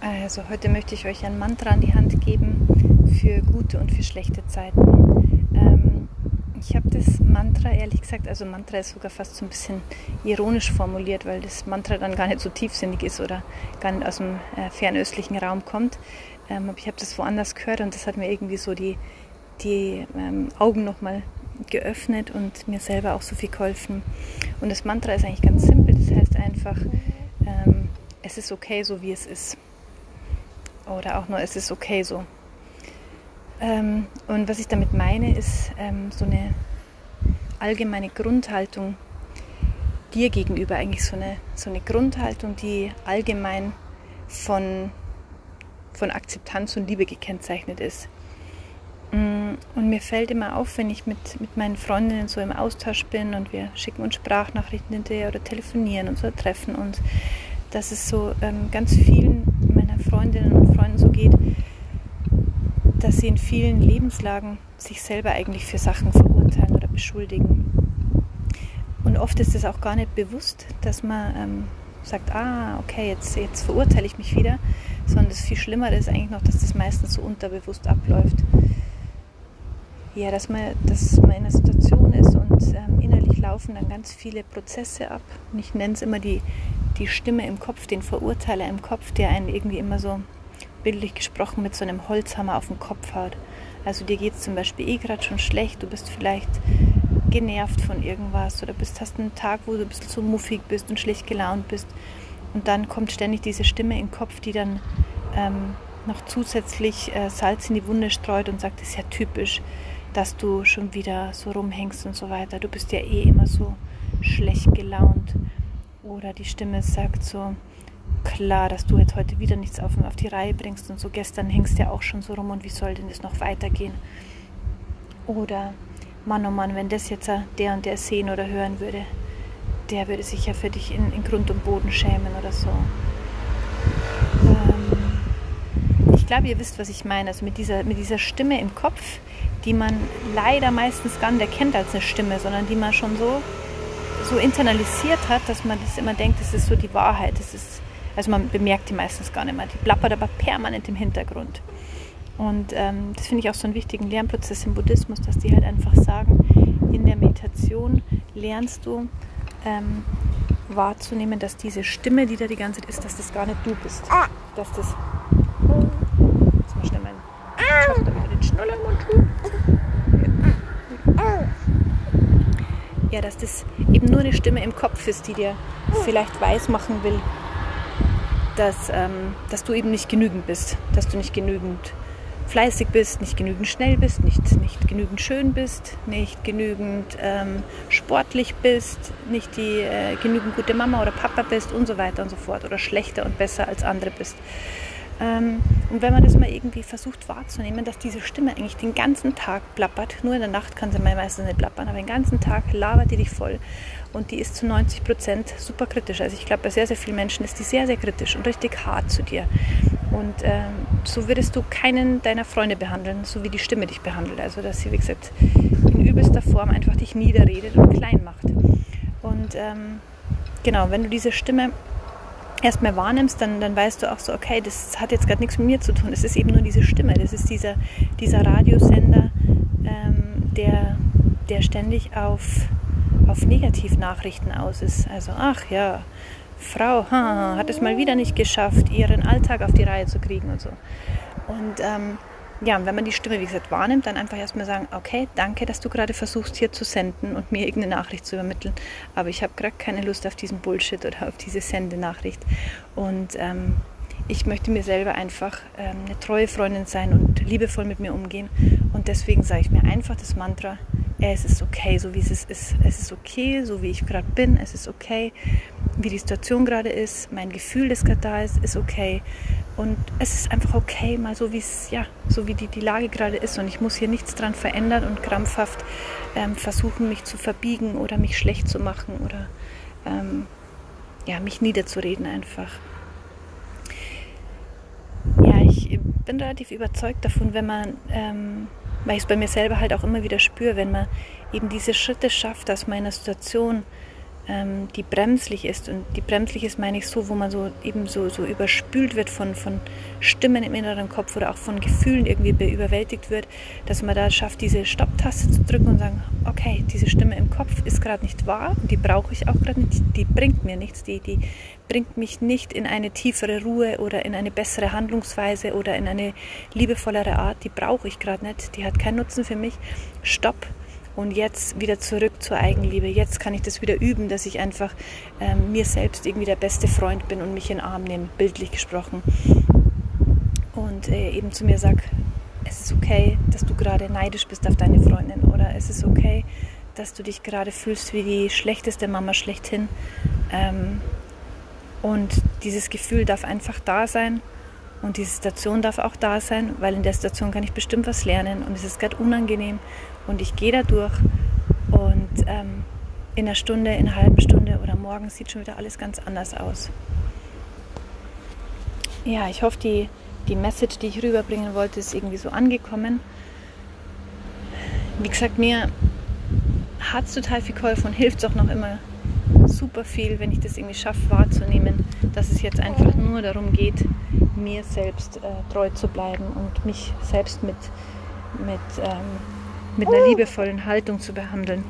Also heute möchte ich euch ein Mantra an die Hand geben für gute und für schlechte Zeiten. Ähm, ich habe das Mantra ehrlich gesagt, also Mantra ist sogar fast so ein bisschen ironisch formuliert, weil das Mantra dann gar nicht so tiefsinnig ist oder gar nicht aus dem äh, fernöstlichen Raum kommt. Ähm, aber ich habe das woanders gehört und das hat mir irgendwie so die, die ähm, Augen nochmal geöffnet und mir selber auch so viel geholfen. Und das Mantra ist eigentlich ganz simpel, das heißt einfach, ähm, es ist okay, so wie es ist. Oder auch nur, es ist okay so. Ähm, und was ich damit meine, ist ähm, so eine allgemeine Grundhaltung dir gegenüber, eigentlich so eine, so eine Grundhaltung, die allgemein von, von Akzeptanz und Liebe gekennzeichnet ist. Mm, und mir fällt immer auf, wenn ich mit, mit meinen Freundinnen so im Austausch bin und wir schicken uns Sprachnachrichten hinterher oder telefonieren und so treffen uns, dass es so ähm, ganz vielen Freundinnen und Freunden so geht, dass sie in vielen Lebenslagen sich selber eigentlich für Sachen verurteilen oder beschuldigen. Und oft ist es auch gar nicht bewusst, dass man ähm, sagt, ah, okay, jetzt, jetzt verurteile ich mich wieder, sondern das viel Schlimmere ist eigentlich noch, dass das meistens so unterbewusst abläuft. Ja, dass man, dass man in einer Situation ist laufen dann ganz viele Prozesse ab. Und ich nenne es immer die, die Stimme im Kopf, den Verurteiler im Kopf, der einen irgendwie immer so bildlich gesprochen mit so einem Holzhammer auf den Kopf haut. Also dir geht es zum Beispiel eh gerade schon schlecht, du bist vielleicht genervt von irgendwas oder bist, hast einen Tag, wo du ein bisschen so muffig bist und schlecht gelaunt bist. Und dann kommt ständig diese Stimme im Kopf, die dann ähm, noch zusätzlich äh, Salz in die Wunde streut und sagt, das ist ja typisch, dass du schon wieder so rumhängst und so weiter. Du bist ja eh immer so schlecht gelaunt. Oder die Stimme sagt so, klar, dass du jetzt heute wieder nichts auf, auf die Reihe bringst und so. Gestern hängst du ja auch schon so rum und wie soll denn das noch weitergehen? Oder, Mann, oh Mann, wenn das jetzt der und der sehen oder hören würde, der würde sich ja für dich in, in Grund und Boden schämen oder so. Ähm, glaube, ihr wisst, was ich meine. Also mit dieser, mit dieser Stimme im Kopf, die man leider meistens gar nicht erkennt als eine Stimme, sondern die man schon so, so internalisiert hat, dass man das immer denkt, das ist so die Wahrheit, das ist also man bemerkt die meistens gar nicht mehr. Die plappert aber permanent im Hintergrund. Und ähm, das finde ich auch so einen wichtigen Lernprozess im Buddhismus, dass die halt einfach sagen, in der Meditation lernst du ähm, wahrzunehmen, dass diese Stimme, die da die ganze Zeit ist, dass das gar nicht du bist. Dass das. Jetzt mal schnell meine Tochter wieder den Schnuller im Mund tun. Ja, dass das eben nur eine Stimme im Kopf ist, die dir vielleicht weismachen will, dass, ähm, dass du eben nicht genügend bist, dass du nicht genügend fleißig bist, nicht genügend schnell bist, nicht, nicht genügend schön bist, nicht genügend ähm, sportlich bist, nicht die äh, genügend gute Mama oder Papa bist und so weiter und so fort oder schlechter und besser als andere bist. Ähm, und wenn man das mal irgendwie versucht wahrzunehmen, dass diese Stimme eigentlich den ganzen Tag plappert, nur in der Nacht kann sie meistens nicht plappern, aber den ganzen Tag labert die dich voll und die ist zu 90 Prozent super kritisch. Also ich glaube, bei sehr, sehr vielen Menschen ist die sehr, sehr kritisch und richtig hart zu dir. Und ähm, so würdest du keinen deiner Freunde behandeln, so wie die Stimme dich behandelt. Also dass sie, wie gesagt, in übelster Form einfach dich niederredet und klein macht. Und ähm, genau, wenn du diese Stimme erstmal wahrnimmst, dann, dann weißt du auch so, okay, das hat jetzt gerade nichts mit mir zu tun. Es ist eben nur diese Stimme. Das ist dieser, dieser Radiosender, ähm, der, der ständig auf auf Negativnachrichten aus ist. Also, ach ja, Frau ha, hat es mal wieder nicht geschafft, ihren Alltag auf die Reihe zu kriegen und so. Und ähm, ja, wenn man die Stimme, wie gesagt, wahrnimmt, dann einfach erstmal sagen, okay, danke, dass du gerade versuchst, hier zu senden und mir irgendeine Nachricht zu übermitteln, aber ich habe gerade keine Lust auf diesen Bullshit oder auf diese Sendenachricht. Und ähm, ich möchte mir selber einfach ähm, eine treue Freundin sein und liebevoll mit mir umgehen. Und deswegen sage ich mir einfach das Mantra, es ist okay, so wie es ist. Es ist okay, so wie ich gerade bin. Es ist okay, wie die Situation gerade ist. Mein Gefühl, das gerade da ist, ist okay. Und es ist einfach okay, mal so wie es, ja, so wie die, die Lage gerade ist. Und ich muss hier nichts dran verändern und krampfhaft ähm, versuchen, mich zu verbiegen oder mich schlecht zu machen oder ähm, ja, mich niederzureden einfach. Ja, ich bin relativ überzeugt davon, wenn man ähm, weil ich es bei mir selber halt auch immer wieder spüre, wenn man eben diese Schritte schafft, dass man in einer Situation ähm, die bremslich ist. Und die bremslich ist, meine ich so, wo man so eben so, so überspült wird von, von Stimmen im inneren Kopf oder auch von Gefühlen irgendwie überwältigt wird, dass man da schafft, diese Stopptaste zu drücken und sagen, okay, diese Stimme im Kopf ist gerade nicht wahr und die brauche ich auch gerade nicht, die bringt mir nichts, die, die bringt mich nicht in eine tiefere Ruhe oder in eine bessere Handlungsweise oder in eine liebevollere Art, die brauche ich gerade nicht, die hat keinen Nutzen für mich. Stopp, und jetzt wieder zurück zur Eigenliebe. Jetzt kann ich das wieder üben, dass ich einfach ähm, mir selbst irgendwie der beste Freund bin und mich in den Arm nehme, bildlich gesprochen. Und äh, eben zu mir sage, es ist okay, dass du gerade neidisch bist auf deine Freundin oder es ist okay, dass du dich gerade fühlst wie die schlechteste Mama schlechthin. Ähm, und dieses Gefühl darf einfach da sein und diese Situation darf auch da sein, weil in der Situation kann ich bestimmt was lernen und es ist gerade unangenehm und ich gehe da durch und ähm, in einer Stunde, in einer halben Stunde oder morgen sieht schon wieder alles ganz anders aus. Ja, ich hoffe, die, die Message, die ich rüberbringen wollte, ist irgendwie so angekommen. Wie gesagt, mir hat es total viel geholfen und hilft es auch noch immer super viel, wenn ich das irgendwie schaffe wahrzunehmen, dass es jetzt einfach nur darum geht, mir selbst äh, treu zu bleiben und mich selbst mit, mit ähm, mit einer liebevollen Haltung zu behandeln.